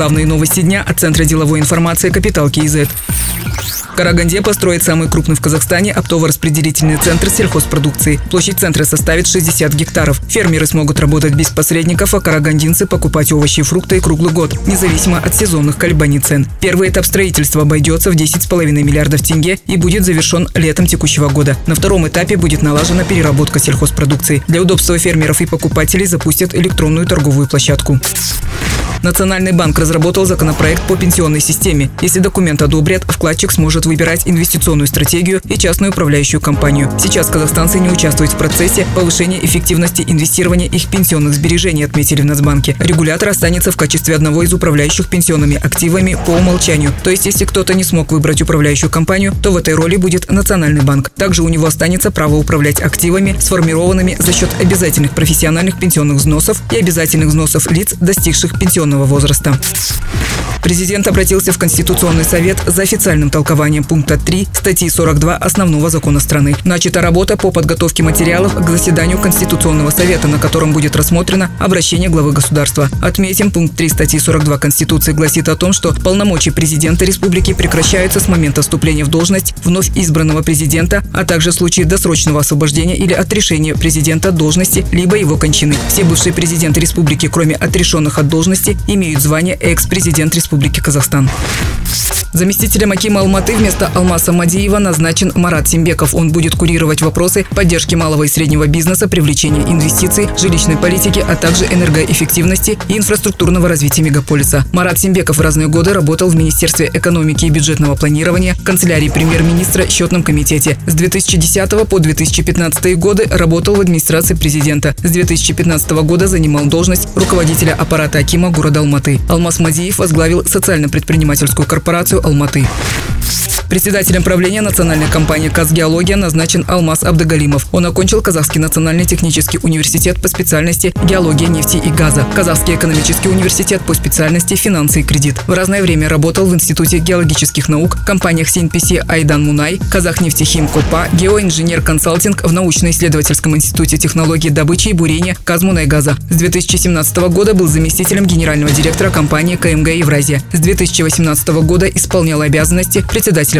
Главные новости дня от Центра деловой информации «Капитал КИЗ». Караганде построит самый крупный в Казахстане оптово-распределительный центр сельхозпродукции. Площадь центра составит 60 гектаров. Фермеры смогут работать без посредников, а карагандинцы покупать овощи и фрукты круглый год, независимо от сезонных колебаний цен. Первый этап строительства обойдется в 10,5 миллиардов тенге и будет завершен летом текущего года. На втором этапе будет налажена переработка сельхозпродукции. Для удобства фермеров и покупателей запустят электронную торговую площадку. Национальный банк разработал законопроект по пенсионной системе. Если документ одобрят, вкладчик сможет выбирать инвестиционную стратегию и частную управляющую компанию. Сейчас казахстанцы не участвуют в процессе повышения эффективности инвестирования их пенсионных сбережений, отметили в Нацбанке. Регулятор останется в качестве одного из управляющих пенсионными активами по умолчанию. То есть, если кто-то не смог выбрать управляющую компанию, то в этой роли будет Национальный банк. Также у него останется право управлять активами, сформированными за счет обязательных профессиональных пенсионных взносов и обязательных взносов лиц, достигших пенсионного возраста. Президент обратился в Конституционный совет за официальным толкованием пункта 3 статьи 42 основного закона страны. Начата работа по подготовке материалов к заседанию Конституционного совета, на котором будет рассмотрено обращение главы государства. Отметим, пункт 3 статьи 42 Конституции гласит о том, что полномочия президента республики прекращаются с момента вступления в должность вновь избранного президента, а также в случае досрочного освобождения или отрешения президента от должности, либо его кончины. Все бывшие президенты республики, кроме отрешенных от должности, имеют звание экс-президент Республики Казахстан. Заместителем Акима Алматы вместо Алмаса Мадиева назначен Марат Симбеков. Он будет курировать вопросы поддержки малого и среднего бизнеса, привлечения инвестиций, жилищной политики, а также энергоэффективности и инфраструктурного развития мегаполиса. Марат Симбеков в разные годы работал в Министерстве экономики и бюджетного планирования, канцелярии премьер-министра, счетном комитете. С 2010 по 2015 годы работал в администрации президента. С 2015 года занимал должность руководителя аппарата Акима города Алматы. Алмаз Мадиев возглавил социально-предпринимательскую корпорацию Алматы. Председателем правления национальной компании «Казгеология» назначен Алмаз Абдагалимов. Он окончил Казахский национальный технический университет по специальности геология нефти и газа, Казахский экономический университет по специальности финансы и кредит. В разное время работал в Институте геологических наук, компаниях СинПС Айдан Мунай, Казахнефтехим Копа, геоинженер консалтинг в научно-исследовательском институте технологии добычи и бурения Казмунайгаза. С 2017 года был заместителем генерального директора компании КМГ Евразия. С 2018 года исполнял обязанности председателя